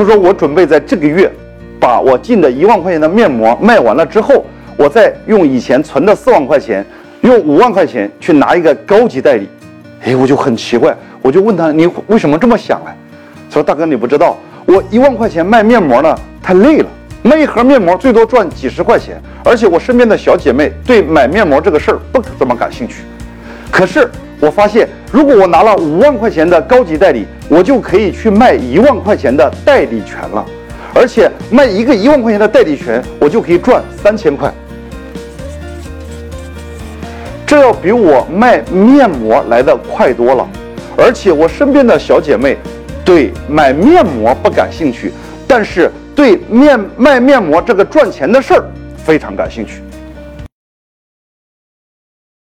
他说我准备在这个月，把我进的一万块钱的面膜卖完了之后，我再用以前存的四万块钱，用五万块钱去拿一个高级代理。哎，我就很奇怪，我就问他你为什么这么想啊？他说大哥你不知道，我一万块钱卖面膜呢太累了，卖一盒面膜最多赚几十块钱，而且我身边的小姐妹对买面膜这个事儿不怎么感兴趣。可是我发现，如果我拿了五万块钱的高级代理，我就可以去卖一万块钱的代理权了，而且卖一个一万块钱的代理权，我就可以赚三千块。这要比我卖面膜来的快多了，而且我身边的小姐妹对买面膜不感兴趣，但是对面卖面膜这个赚钱的事儿非常感兴趣。